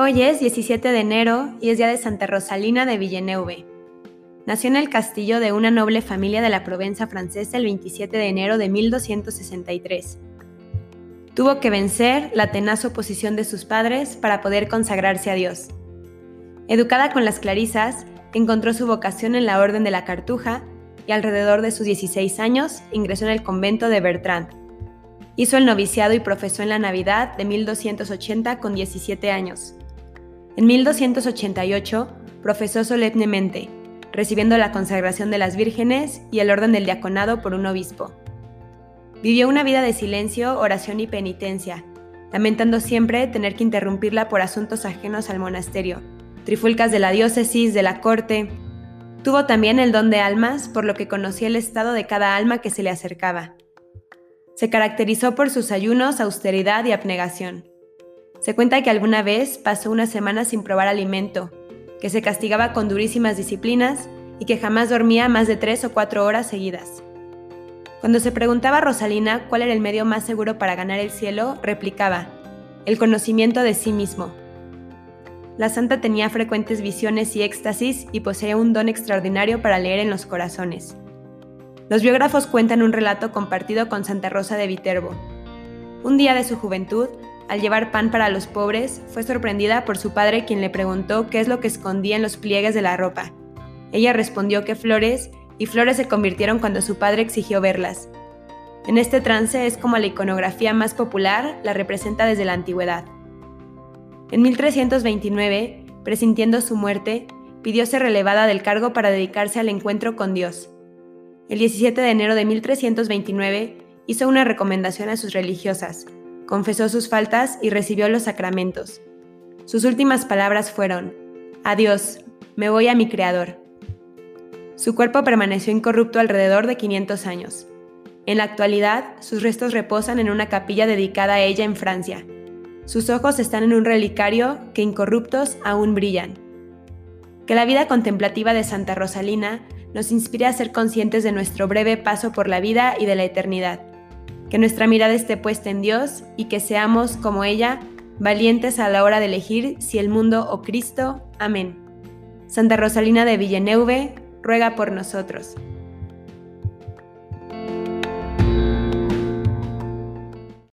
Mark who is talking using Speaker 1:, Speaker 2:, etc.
Speaker 1: Hoy es 17 de enero y es día de Santa Rosalina de Villeneuve. Nació en el castillo de una noble familia de la Provenza francesa el 27 de enero de 1263. Tuvo que vencer la tenaz oposición de sus padres para poder consagrarse a Dios. Educada con las clarisas, encontró su vocación en la Orden de la Cartuja y alrededor de sus 16 años ingresó en el convento de Bertrand. Hizo el noviciado y profesó en la Navidad de 1280 con 17 años. En 1288 profesó solemnemente, recibiendo la consagración de las vírgenes y el orden del diaconado por un obispo. Vivió una vida de silencio, oración y penitencia, lamentando siempre tener que interrumpirla por asuntos ajenos al monasterio, trifulcas de la diócesis, de la corte. Tuvo también el don de almas, por lo que conocía el estado de cada alma que se le acercaba. Se caracterizó por sus ayunos, austeridad y abnegación. Se cuenta que alguna vez pasó una semana sin probar alimento, que se castigaba con durísimas disciplinas y que jamás dormía más de tres o cuatro horas seguidas. Cuando se preguntaba a Rosalina cuál era el medio más seguro para ganar el cielo, replicaba, el conocimiento de sí mismo. La santa tenía frecuentes visiones y éxtasis y poseía un don extraordinario para leer en los corazones. Los biógrafos cuentan un relato compartido con Santa Rosa de Viterbo. Un día de su juventud, al llevar pan para los pobres, fue sorprendida por su padre quien le preguntó qué es lo que escondía en los pliegues de la ropa. Ella respondió que flores, y flores se convirtieron cuando su padre exigió verlas. En este trance es como la iconografía más popular la representa desde la antigüedad. En 1329, presintiendo su muerte, pidió ser relevada del cargo para dedicarse al encuentro con Dios. El 17 de enero de 1329 hizo una recomendación a sus religiosas, confesó sus faltas y recibió los sacramentos. Sus últimas palabras fueron, Adiós, me voy a mi Creador. Su cuerpo permaneció incorrupto alrededor de 500 años. En la actualidad, sus restos reposan en una capilla dedicada a ella en Francia. Sus ojos están en un relicario que incorruptos aún brillan. Que la vida contemplativa de Santa Rosalina nos inspire a ser conscientes de nuestro breve paso por la vida y de la eternidad que nuestra mirada esté puesta en Dios y que seamos, como ella, valientes a la hora de elegir si el mundo o Cristo. Amén. Santa Rosalina de Villeneuve, ruega por nosotros.